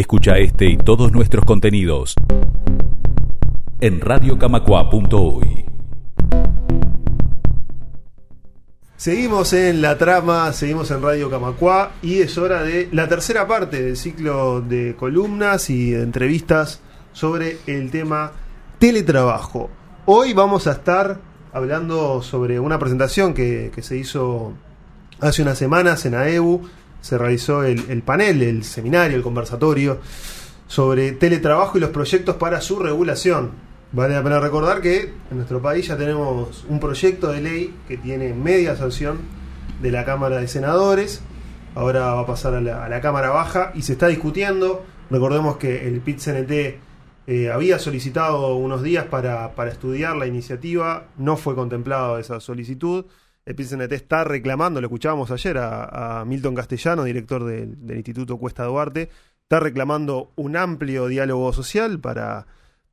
Escucha este y todos nuestros contenidos en radiocamacua.uy. Seguimos en la trama, seguimos en Radio Camacua y es hora de la tercera parte del ciclo de columnas y entrevistas sobre el tema teletrabajo. Hoy vamos a estar hablando sobre una presentación que, que se hizo hace unas semanas en AEU. Se realizó el, el panel, el seminario, el conversatorio sobre teletrabajo y los proyectos para su regulación. Vale la pena recordar que en nuestro país ya tenemos un proyecto de ley que tiene media sanción de la Cámara de Senadores. Ahora va a pasar a la, Cámara Baja y se está discutiendo. Recordemos que el PIT-CNT eh, había solicitado unos días para, para estudiar la iniciativa, no fue contemplada esa solicitud. El PIT-CNT está reclamando, lo escuchábamos ayer a, Milton Castellano, director del, Instituto Cuesta Duarte, está reclamando un amplio diálogo social para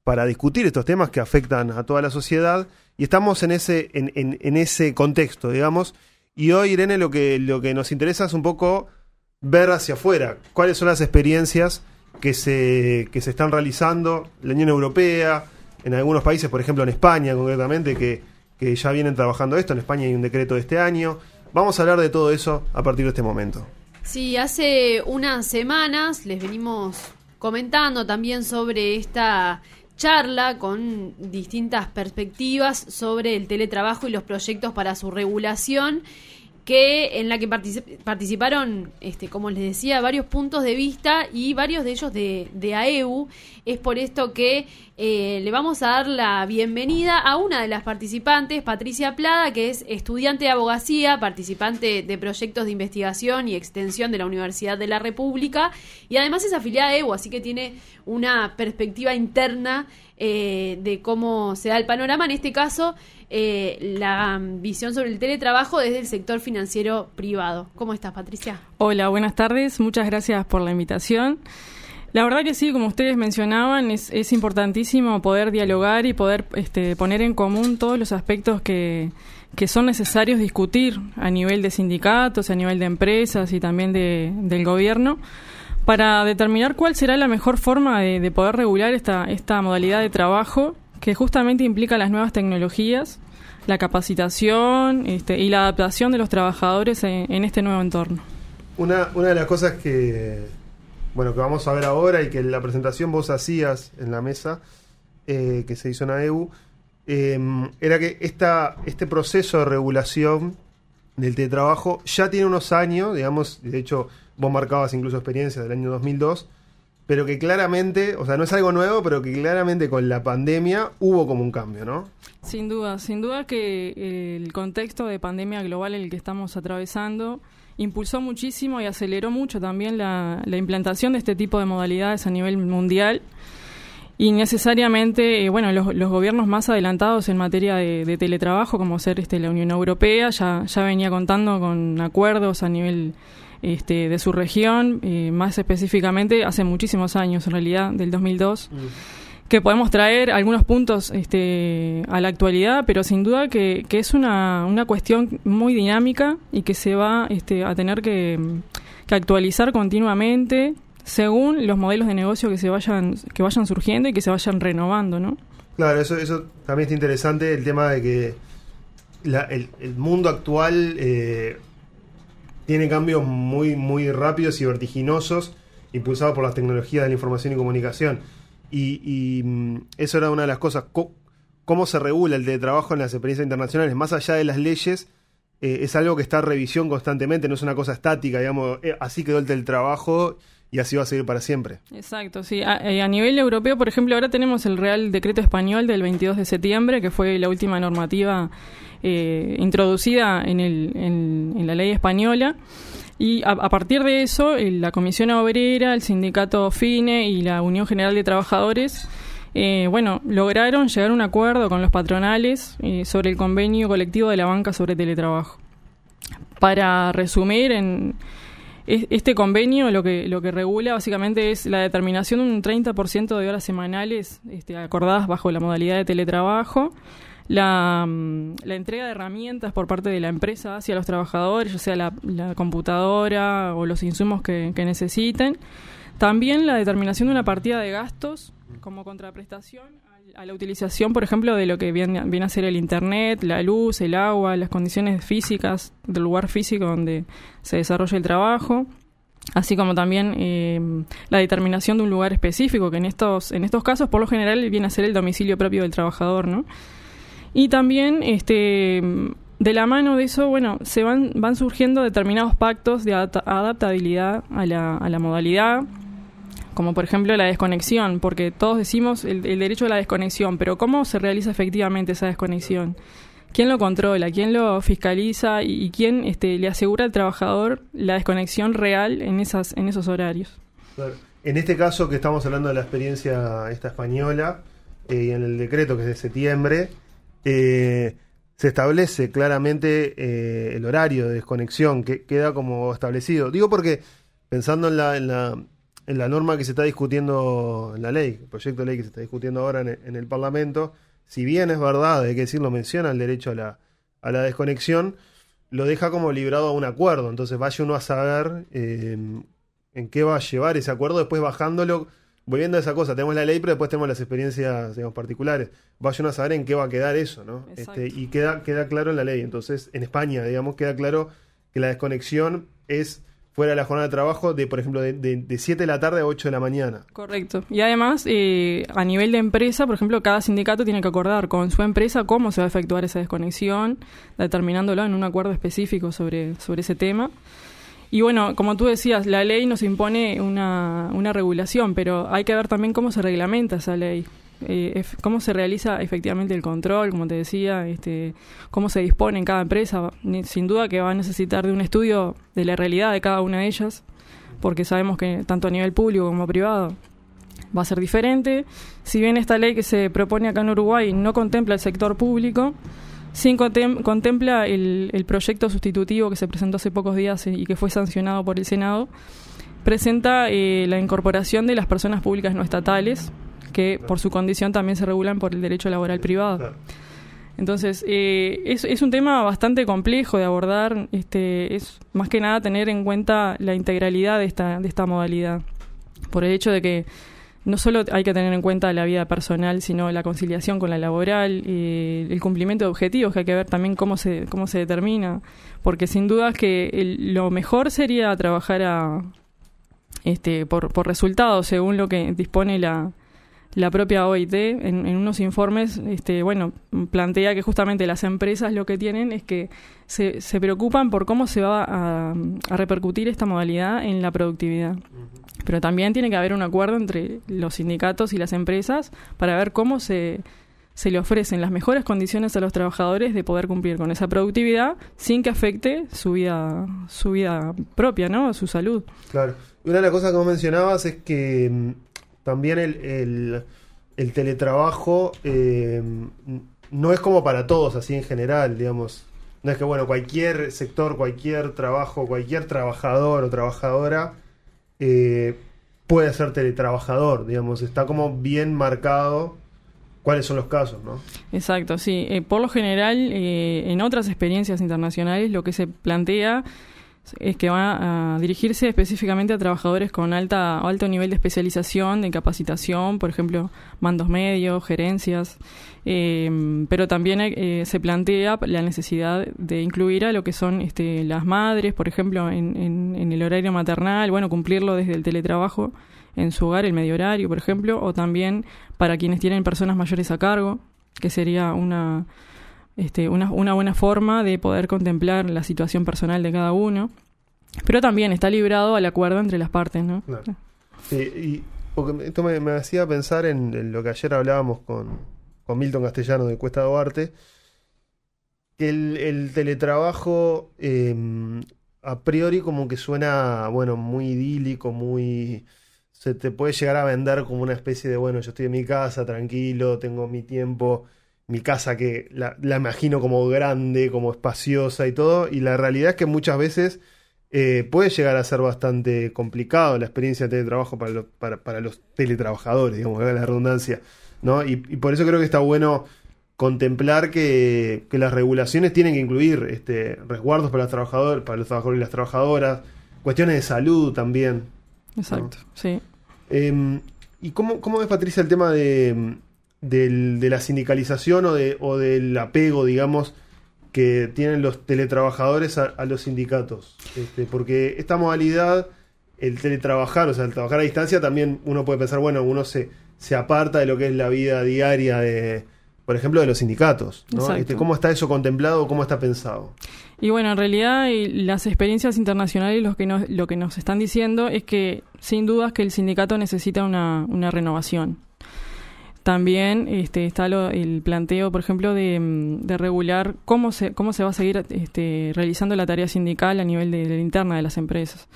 para discutir estos temas que afectan a toda la sociedad y estamos en ese, en, en ese contexto, digamos. Y hoy, Irene, lo que, lo que nos interesa es un poco ver hacia afuera cuáles son las experiencias que se, que se están realizando en la Unión Europea, en algunos países, por ejemplo en España concretamente, que, que ya vienen trabajando esto. En España hay un decreto de este año. Vamos a hablar de todo eso a partir de este momento. Sí, hace unas semanas les venimos comentando también sobre esta charla con distintas perspectivas sobre el teletrabajo y los proyectos para su regulación que en la que particip participaron, este, como les decía, varios puntos de vista y varios de ellos de, de AEU. Es por esto que eh, le vamos a dar la bienvenida a una de las participantes, Patricia Plada, que es estudiante de abogacía, participante de proyectos de investigación y extensión de la Universidad de la República y además es afiliada a AEU, así que tiene una perspectiva interna eh, de cómo se da el panorama. En este caso, eh, la visión sobre el teletrabajo desde el sector financiero privado. ¿Cómo estás, Patricia? Hola, buenas tardes. Muchas gracias por la invitación. La verdad que sí, como ustedes mencionaban, es, es importantísimo poder dialogar y poder este, poner en común todos los aspectos que, que son necesarios discutir a nivel de sindicatos, a nivel de empresas y también de, del gobierno para determinar cuál será la mejor forma de, de poder regular esta, esta modalidad de trabajo que justamente implica las nuevas tecnologías, la capacitación este, y la adaptación de los trabajadores en, en, este nuevo entorno. Una, una de las cosas que, bueno, que vamos a ver ahora y que en la presentación vos hacías en la mesa eh, que se hizo en AEU, eh, era que esta, este proceso de regulación del teletrabajo ya tiene unos años, digamos, de hecho vos marcabas incluso experiencia del año 2002, pero que claramente, o sea, no es algo nuevo, pero que claramente con la pandemia hubo como un cambio, ¿no? Sin duda, sin duda que el contexto de pandemia global en el que estamos atravesando impulsó muchísimo y aceleró mucho también la, la implantación de este tipo de modalidades a nivel mundial. Y necesariamente, eh, bueno, los, los, gobiernos más adelantados en materia de, de teletrabajo, como ser este, la Unión Europea, ya, ya venía contando con acuerdos a nivel este, de su región, eh, más específicamente hace muchísimos años, en realidad, del 2002. Mm. que podemos traer algunos puntos este, a la actualidad, pero sin duda que, que es una, una, cuestión muy dinámica y que se va este, a tener que, que, actualizar continuamente según los modelos de negocio que se vayan que vayan surgiendo y que se vayan renovando, ¿no? Claro, eso, eso también está interesante, el tema de que la, el, el, mundo actual eh, tiene cambios muy, muy rápidos y vertiginosos, impulsados por las tecnologías de la información y comunicación. Y, y mm, eso era una de las cosas. ¿Cómo se regula el teletrabajo en las experiencias internacionales? Más allá de las leyes, eh, es algo que está en revisión constantemente, no es una cosa estática, digamos, eh, así quedó el teletrabajo y así va a seguir para siempre. Exacto, sí. A, eh, a, nivel europeo, por ejemplo, ahora tenemos el Real Decreto Español del 22 de septiembre, que fue la última normativa eh, introducida en, el, en, la ley española. Y a, partir de eso, la Comisión Obrera, el Sindicato FINE y la Unión General de Trabajadores, eh, bueno, lograron llegar a un acuerdo con los patronales eh, sobre el convenio colectivo de la banca sobre teletrabajo. Para resumir, en este convenio lo que, lo que regula básicamente es la determinación de un 30% de horas semanales este, acordadas bajo la modalidad de teletrabajo, la, la, entrega de herramientas por parte de la empresa hacia los trabajadores, ya sea la, computadora o los insumos que, que necesiten, También la determinación de una partida de gastos como contraprestación a la utilización, por ejemplo, de lo que viene, viene, a ser el Internet, la luz, el agua, las condiciones físicas del lugar físico donde se desarrolla el trabajo, así como también eh, la determinación de un lugar específico, que en estos, en estos casos, por lo general, viene a ser el domicilio propio del trabajador, ¿no? Y también, este, de la mano de eso, bueno, se van, van surgiendo determinados pactos de adaptabilidad a la, a la modalidad, como por ejemplo la desconexión, porque todos decimos el, derecho a la desconexión, pero ¿cómo se realiza efectivamente esa desconexión? ¿Quién lo controla? ¿Quién lo fiscaliza? ¿Y, quién este, le asegura al trabajador la desconexión real en, esas, en esos horarios? En este caso que estamos hablando de la experiencia esta española eh, en el decreto que es de septiembre, eh, se establece claramente eh, el horario de desconexión que queda como establecido. Digo porque pensando en la, en la norma que se está discutiendo en la ley, el proyecto de ley que se está discutiendo ahora en, el Parlamento, si bien es verdad, hay que decirlo, menciona el derecho a la, a la desconexión, lo deja como librado a un acuerdo. Entonces vaya uno a saber eh, en qué va a llevar ese acuerdo, después bajándolo, volviendo a esa cosa, tenemos la ley, pero después tenemos las experiencias digamos, particulares. Vaya uno a saber en qué va a quedar eso, ¿no? Este, y queda, queda claro en la ley. Entonces, en España, digamos, queda claro que la desconexión es fuera de la jornada de trabajo de, por ejemplo, de, de, 7 de la tarde a 8 de la mañana. Correcto. Y además, eh, a nivel de empresa, por ejemplo, cada sindicato tiene que acordar con su empresa cómo se va a efectuar esa desconexión, determinándolo en un acuerdo específico sobre, sobre ese tema. Y bueno, como tú decías, la ley nos impone una, una regulación, pero hay que ver también cómo se reglamenta esa ley. Eh, cómo se realiza efectivamente el control, como te decía, este, cómo se dispone en cada empresa. Sin duda que va a necesitar de un estudio de la realidad de cada una de ellas, porque sabemos que tanto a nivel público como privado va a ser diferente. Si bien esta ley que se propone acá en Uruguay no contempla el sector público, sí contempla el, el proyecto sustitutivo que se presentó hace pocos días y que fue sancionado por el Senado, presenta eh, la incorporación de las personas públicas no estatales que por su condición también se regulan por el derecho laboral privado. Entonces, eh, es, es, un tema bastante complejo de abordar, este, es más que nada tener en cuenta la integralidad de esta, de esta modalidad, por el hecho de que no solo hay que tener en cuenta la vida personal, sino la conciliación con la laboral, y el cumplimiento de objetivos, que hay que ver también cómo se, cómo se determina, porque sin duda que lo mejor sería trabajar a, este, por, por resultados, según lo que dispone la, la propia OIT en, unos informes, este, bueno, plantea que justamente las empresas lo que tienen es que se, se preocupan por cómo se va a, repercutir esta modalidad en la productividad. Pero también tiene que haber un acuerdo entre los sindicatos y las empresas para ver cómo se, se le ofrecen las mejores condiciones a los trabajadores de poder cumplir con esa productividad sin que afecte su vida, su vida propia, ¿no? Su salud. Claro. Una de las cosas que vos mencionabas es que también el, el, teletrabajo eh, no es como para todos, así en general, digamos. No es que, bueno, cualquier sector, cualquier trabajo, cualquier trabajador o trabajadora eh, puede ser teletrabajador, digamos. Está como bien marcado cuáles son los casos, ¿no? Exacto, sí. Eh, por lo general, en otras experiencias internacionales, lo que se plantea es que va a dirigirse específicamente a trabajadores con alta alto nivel de especialización, de capacitación, por ejemplo, mandos medios, gerencias, eh, pero también eh, se plantea la necesidad de incluir a lo que son este, las madres, por ejemplo, en, en, el horario maternal, bueno, cumplirlo desde el teletrabajo en su hogar, el medio horario, por ejemplo, o también para quienes tienen personas mayores a cargo, que sería una este, una, una buena forma de poder contemplar la situación personal de cada uno. Pero también está librado al acuerdo entre las partes, ¿no? Sí, y porque esto me, hacía pensar en, lo que ayer hablábamos con, con Milton Castellano de Cuesta Duarte, que el, teletrabajo em, a priori como que suena, bueno, muy idílico, muy... Se te puede llegar a vender como una especie de, bueno, yo estoy en mi casa, tranquilo, tengo mi tiempo mi casa que la, imagino como grande, como espaciosa y todo, y la realidad es que muchas veces eh, puede llegar a ser bastante complicado la experiencia de teletrabajo para, para, para, los teletrabajadores, digamos, la redundancia, ¿no? Y, por eso creo que está bueno contemplar que, que, las regulaciones tienen que incluir este, resguardos para los trabajadores, para los trabajadores y las trabajadoras, cuestiones de salud también. exacto, sí. Em, ¿Y cómo, cómo ves, Patricia, el tema de, del- de la sindicalización o, de, o del apego, digamos, que tienen los teletrabajadores a, a los sindicatos? Este, porque esta modalidad, el teletrabajar, o sea, el trabajar a distancia, también uno puede pensar, bueno, uno se, se aparta de lo que es la vida diaria de, por ejemplo, de los sindicatos. Este, ¿Cómo está eso contemplado? ¿Cómo está pensado? Y bueno, en realidad las experiencias internacionales lo que nos, lo que nos están diciendo es que sin dudas que el sindicato necesita una, una renovación. También este, está lo- el planteo, por ejemplo, de, mm, de regular cómo se, cómo se va a seguir este, realizando la tarea sindical a nivel de, de la interna de las empresas.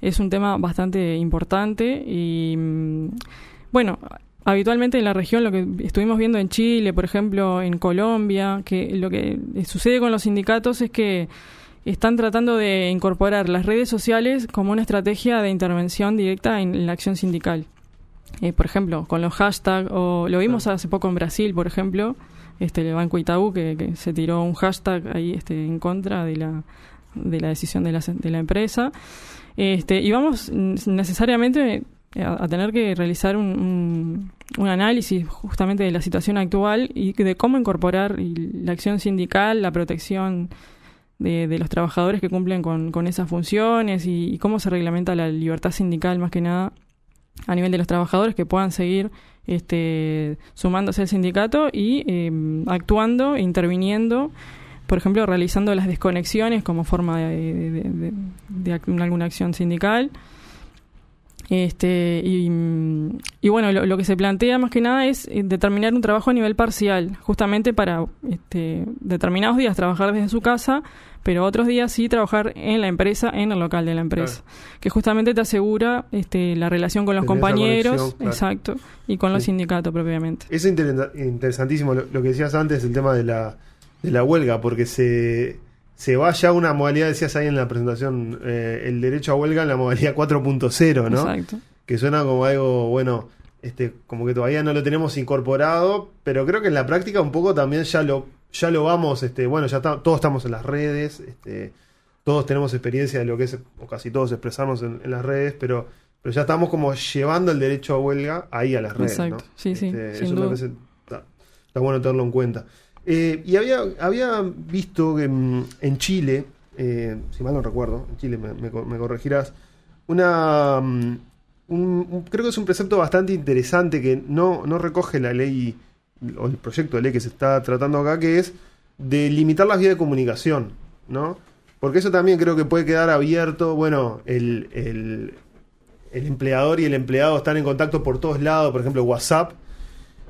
Es un tema bastante importante y, mm, bueno, habitualmente en la región, lo que estuvimos viendo en Chile, por ejemplo, en Colombia, que lo que sucede con los sindicatos es que están tratando de incorporar las redes sociales como una estrategia de intervención directa en la acción sindical. Eh, por ejemplo, con los hashtags, o lo vimos hace poco en Brasil, por ejemplo, este el Banco Itaú que, que se tiró un hashtag ahí este, en contra de la, de la decisión de la, de la empresa. Este, y vamos necesariamente a, a tener que realizar un, un, un análisis justamente de la situación actual y de cómo incorporar la acción sindical, la protección de, de los trabajadores que cumplen con, con esas funciones y, y cómo se reglamenta la libertad sindical más que nada a nivel de los trabajadores que puedan seguir este, sumándose al sindicato y eh, actuando, interviniendo, por ejemplo, realizando las desconexiones como forma de, de, de, alguna acción sindical. Este, y, y bueno, lo, lo que se plantea más que nada es eh, determinar un trabajo a nivel parcial, justamente para este, determinados días trabajar desde su casa, pero otros días sí trabajar en la empresa, en el local de la empresa, que justamente te asegura este, la relación con los Tener compañeros, conexión, claro. exacto, y con los sindicatos propiamente. Es inter- interesantísimo lo, lo que decías antes, el tema de la, de la huelga, porque se, se va ya a una modalidad, decías ahí en la presentación, eh, el derecho a huelga en la modalidad 4.0, ¿no? Exacto. Que suena como algo, bueno, este, como que todavía no lo tenemos incorporado, pero creo que en la práctica un poco también ya lo, ya lo vamos, este, bueno, ya está- todos estamos en las redes, este, todos tenemos experiencia de lo que es, o casi todos expresarnos en, en las redes, pero, pero ya estamos como llevando el derecho a huelga ahí a las redes. Exacto. ¿no? Sí, sí, Este, sin eso me duda. parece- está, está bueno tenerlo en cuenta. Eh, y había, había visto mm, en Chile, eh, si mal no recuerdo, en Chile me, me co- me corregirás, una, mm, un- creo que es un precepto bastante interesante que no, no recoge la ley o el proyecto de ley que se está tratando acá, que es de limitar las vías de comunicación, ¿no? Porque eso también creo que puede quedar abierto, bueno, el, el, el empleador y el empleado están en contacto por todos lados, por ejemplo, WhatsApp,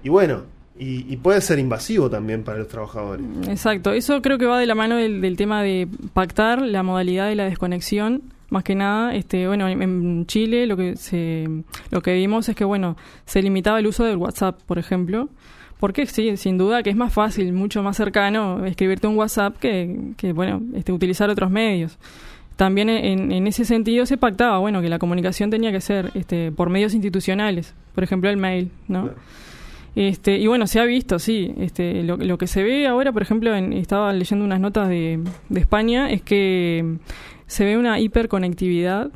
y bueno, y, y puede ser invasivo también para los trabajadores. Exacto, eso creo que va de la mano del, del tema de pactar la modalidad de la desconexión. Más que nada, este, bueno, en, Chile lo que se, lo que vimos es que bueno, se limitaba el uso del WhatsApp, por ejemplo, porque sí, sin duda que es más fácil, mucho más cercano escribirte un WhatsApp que, que bueno, este, utilizar otros medios. También en, en ese sentido se pactaba, bueno, que la comunicación tenía que ser este, por medios institucionales, por ejemplo el mail, ¿no? Claro. Este, y bueno, se ha visto, sí. Este, lo, lo que se ve ahora, por ejemplo, en- estaba leyendo unas notas de, España, es que se ve una hiperconectividad.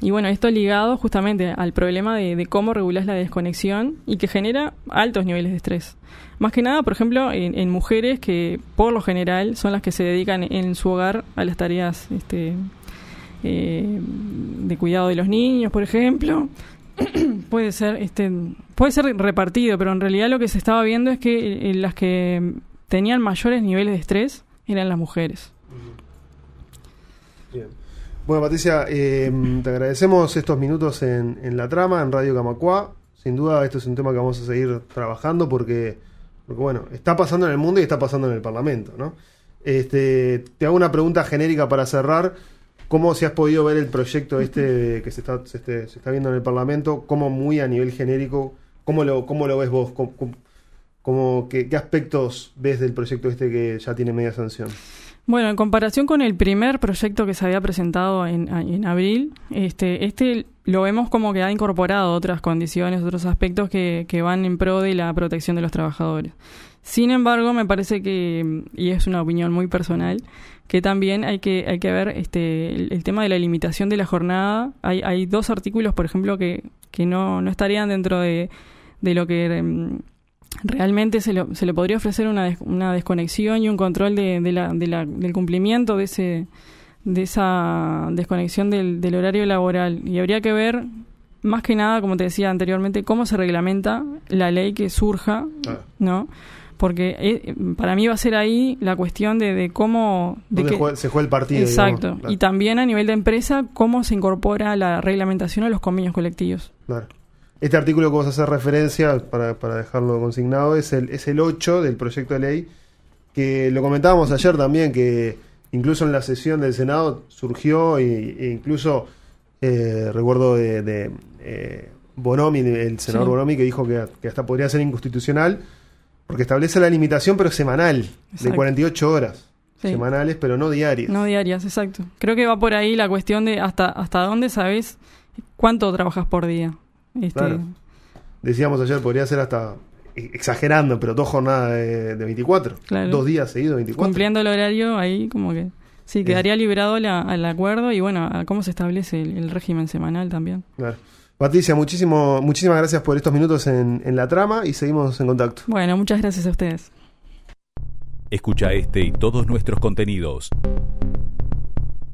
Y bueno, esto ligado justamente al problema de, cómo regulas la desconexión y que genera altos niveles de estrés. Más que nada, por ejemplo, en, en mujeres que por lo general son las que se dedican en su hogar a las tareas este, eh, de cuidado de los niños, por ejemplo. Puede ser este puede ser repartido pero en realidad lo que se estaba viendo es que eh, las que tenían mayores niveles de estrés eran las mujeres Bien. Bueno, Patricia, eh, te agradecemos estos minutos en, en la trama, en Radio Camacua. Sin duda, esto es un tema que vamos a seguir trabajando porque, porque, bueno, está pasando en el mundo y está pasando en el Parlamento, ¿no? Este, te hago una pregunta genérica para cerrar. ¿Cómo si has podido ver el proyecto este que se está, este- se está viendo en el Parlamento? ¿Cómo muy a nivel genérico? ¿Cómo lo, cómo lo ves vos? ¿Cómo, cómo- cómo- qué, qué aspectos ves del proyecto este que ya tiene media sanción? Bueno, en comparación con el primer proyecto que se había presentado en, en abril, este, este lo vemos como que ha incorporado otras condiciones, otros aspectos que, que van en pro de la protección de los trabajadores. Sin embargo, me parece que, y es una opinión muy personal, que también hay que, hay que ver este, el, tema de la limitación de la jornada. Hay, hay dos artículos, por ejemplo, que, que no, no estarían dentro de, de lo que em, realmente se, se le podría ofrecer una, una desconexión y un control de, de la, de la, del cumplimiento de ese de esa desconexión del, del horario laboral y habría que ver más que nada como te decía anteriormente cómo se reglamenta la ley que surja ah. no porque eh, para mí va a ser ahí la cuestión de, de cómo... De que, se juega el partido. Exacto. Y también a nivel de empresa, cómo se incorpora la reglamentación a los convenios colectivos. Claro. Este artículo que vamos a hacer referencia, para, para dejarlo consignado, es el, es el 8 del proyecto de ley, que lo comentábamos ayer también, que incluso en la sesión del Senado surgió, e, incluso eh, recuerdo de, eh, Bonomi, el senador Bonomi, que dijo que, que hasta podría ser inconstitucional porque establece la limitación, pero semanal, de 48 horas. Semanales, pero no diarias. No diarias, exacto. Creo que va por ahí la cuestión de hasta, hasta dónde sabes cuánto trabajas por día. Este... Decíamos ayer, podría ser hasta exagerando, pero dos jornadas de, 24. Dos días seguidos, 24. Cumpliendo el horario, ahí como que. Sí, quedaría liberado al acuerdo y bueno, a cómo se establece el régimen semanal también. Claro. Patricia, muchísimo, muchísimas gracias por estos minutos en, en la trama y seguimos en contacto. Bueno, muchas gracias a ustedes. Escucha este y todos nuestros contenidos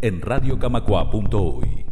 en radiocamacua.uy.